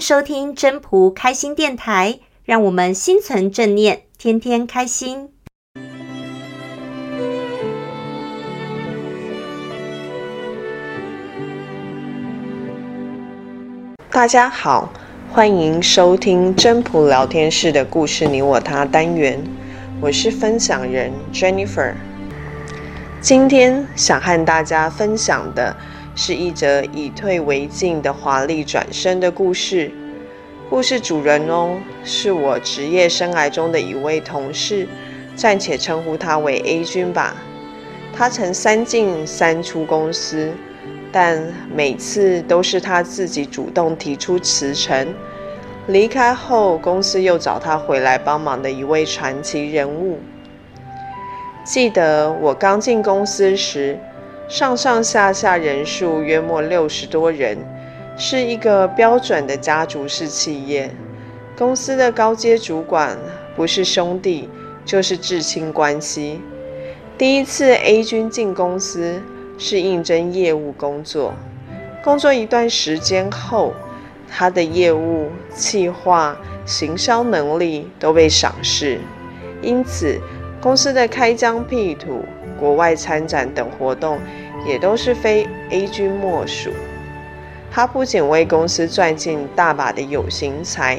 收听真朴开心电台，让我们心存正念，天天开心。大家好，欢迎收听真朴聊天室的故事你我他单元，我是分享人 Jennifer。今天想和大家分享的。是一则以退为进的华丽转身的故事。故事主人翁是我职业生涯中的一位同事，暂且称呼他为 A 君吧。他曾三进三出公司，但每次都是他自己主动提出辞呈。离开后，公司又找他回来帮忙的一位传奇人物。记得我刚进公司时，上上下下人数约莫六十多人，是一个标准的家族式企业。公司的高阶主管不是兄弟，就是至亲关系。第一次 A 君进公司是应征业务工作，工作一段时间后，他的业务、企划、行销能力都被赏识，因此公司的开疆辟土。国外参展等活动也都是非 A 君莫属。他不仅为公司赚进大把的有形财，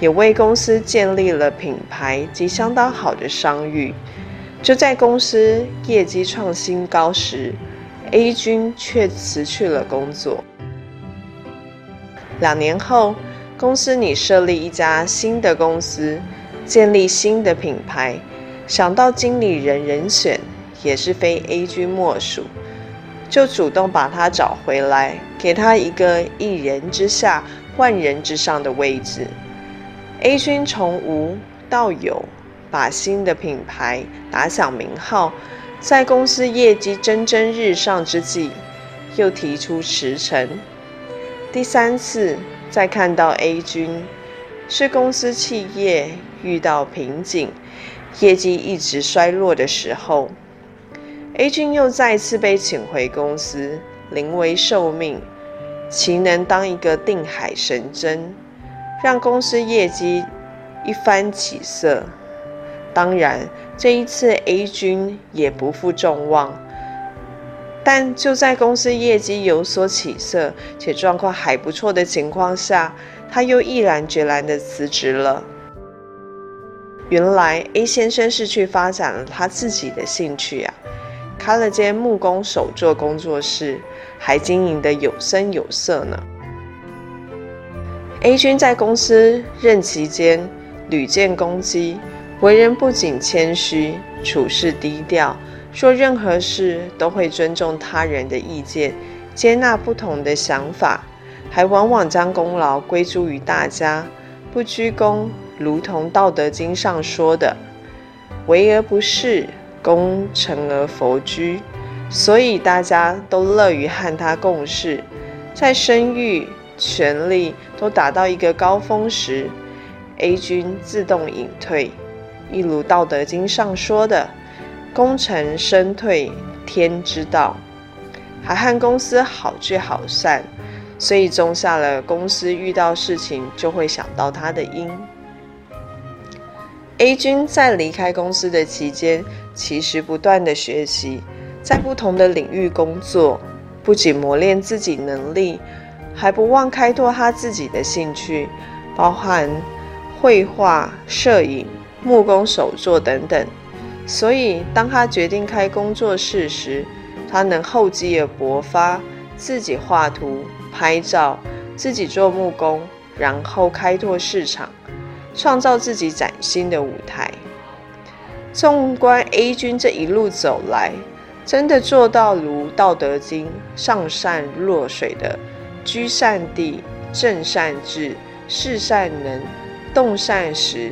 也为公司建立了品牌及相当好的商誉。就在公司业绩创新高时，A 君却辞去了工作。两年后，公司拟设立一家新的公司，建立新的品牌，想到经理人人选。也是非 A 君莫属，就主动把他找回来，给他一个一人之下万人之上的位置。A 君从无到有，把新的品牌打响名号，在公司业绩蒸蒸日上之际，又提出辞呈。第三次再看到 A 君，是公司企业遇到瓶颈，业绩一直衰落的时候。A 君又再次被请回公司，临危受命，岂能当一个定海神针，让公司业绩一番起色？当然，这一次 A 君也不负众望，但就在公司业绩有所起色且状况还不错的情况下，他又毅然决然地辞职了。原来 A 先生是去发展了他自己的兴趣啊。开了间木工手作工作室，还经营得有声有色呢。A 君在公司任期间屡建功绩，为人不仅谦虚，处事低调，做任何事都会尊重他人的意见，接纳不同的想法，还往往将功劳归诸于大家，不居功，如同《道德经》上说的“为而不恃”。功成而弗居，所以大家都乐于和他共事。在声誉、权力都达到一个高峰时，A 君自动隐退。一如《道德经》上说的：“功成身退，天之道。”还和公司好聚好散，所以种下了公司遇到事情就会想到他的因。A 君在离开公司的期间，其实不断的学习，在不同的领域工作，不仅磨练自己能力，还不忘开拓他自己的兴趣，包含绘画、摄影、木工手作等等。所以，当他决定开工作室时，他能厚积而薄发，自己画图、拍照，自己做木工，然后开拓市场。创造自己崭新的舞台。纵观 A 君这一路走来，真的做到如《道德经》“上善若水”的“居善地，正善治，事善能，动善时，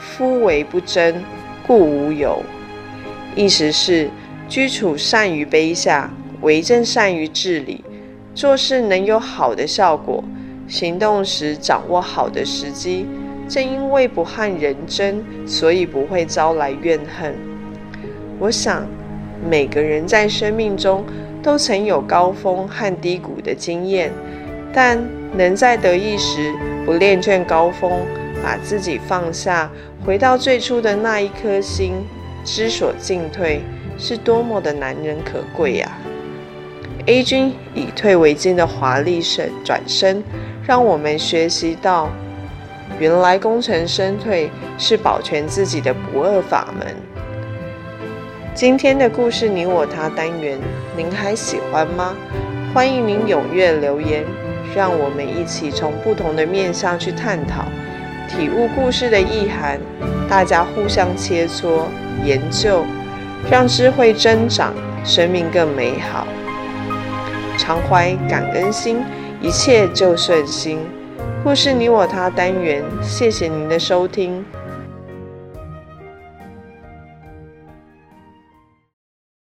夫唯不争，故无尤”。意思是居处善于卑下，为政善于治理，做事能有好的效果，行动时掌握好的时机。正因为不和人争，所以不会招来怨恨。我想，每个人在生命中都曾有高峰和低谷的经验，但能在得意时不恋卷高峰，把自己放下，回到最初的那一颗心，知所进退，是多么的难能可贵呀！A 君以退为进的华丽身转身，让我们学习到，原来功成身退是保全自己的不二法门。今天的故事你我他单元，您还喜欢吗？欢迎您踊跃留言，让我们一起从不同的面向去探讨，体悟故事的意涵。大家互相切磋研究，让智慧增长，生命更美好。常怀感恩心，一切就顺心。故事你我他单元，谢谢您的收听。